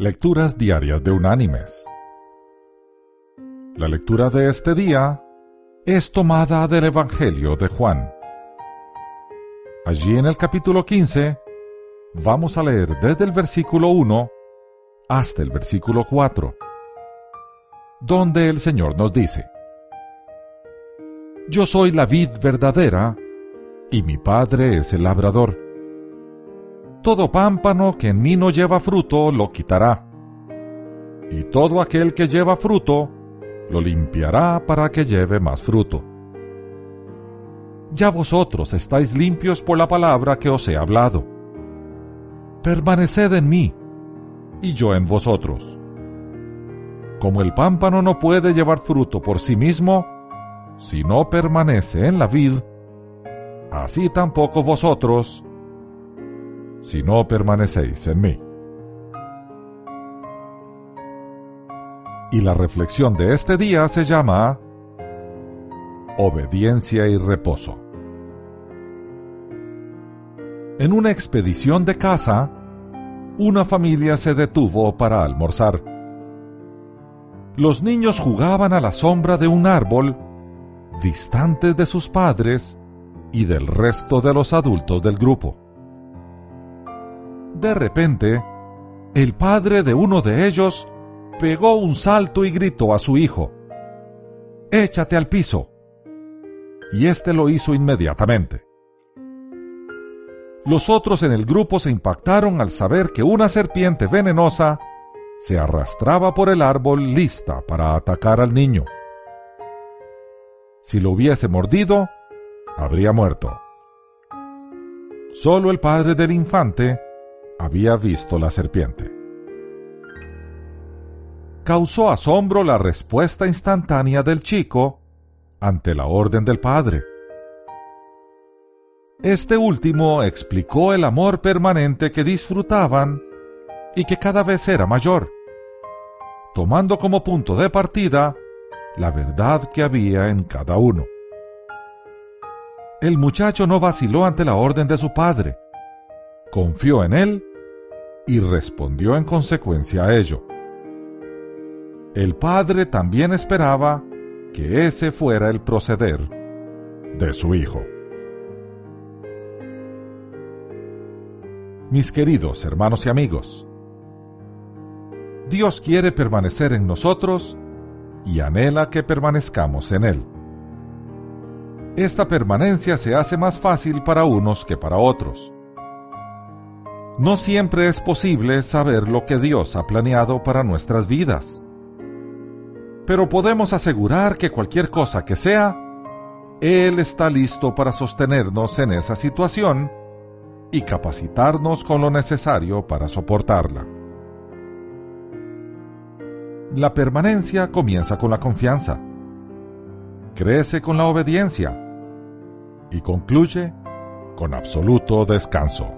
Lecturas Diarias de Unánimes. La lectura de este día es tomada del Evangelio de Juan. Allí en el capítulo 15 vamos a leer desde el versículo 1 hasta el versículo 4, donde el Señor nos dice, Yo soy la vid verdadera y mi Padre es el labrador todo pámpano que en mí no lleva fruto lo quitará, y todo aquel que lleva fruto lo limpiará para que lleve más fruto. Ya vosotros estáis limpios por la palabra que os he hablado. Permaneced en mí, y yo en vosotros. Como el pámpano no puede llevar fruto por sí mismo, si no permanece en la vid, así tampoco vosotros, si no permanecéis en mí. Y la reflexión de este día se llama Obediencia y reposo. En una expedición de caza, una familia se detuvo para almorzar. Los niños jugaban a la sombra de un árbol, distantes de sus padres y del resto de los adultos del grupo. De repente, el padre de uno de ellos pegó un salto y gritó a su hijo, Échate al piso. Y éste lo hizo inmediatamente. Los otros en el grupo se impactaron al saber que una serpiente venenosa se arrastraba por el árbol lista para atacar al niño. Si lo hubiese mordido, habría muerto. Solo el padre del infante había visto la serpiente. Causó asombro la respuesta instantánea del chico ante la orden del padre. Este último explicó el amor permanente que disfrutaban y que cada vez era mayor, tomando como punto de partida la verdad que había en cada uno. El muchacho no vaciló ante la orden de su padre, confió en él y respondió en consecuencia a ello. El padre también esperaba que ese fuera el proceder de su hijo. Mis queridos hermanos y amigos, Dios quiere permanecer en nosotros y anhela que permanezcamos en Él. Esta permanencia se hace más fácil para unos que para otros no siempre es posible saber lo que Dios ha planeado para nuestras vidas. Pero podemos asegurar que cualquier cosa que sea, Él está listo para sostenernos en esa situación y capacitarnos con lo necesario para soportarla. La permanencia comienza con la confianza, crece con la obediencia y concluye con absoluto descanso.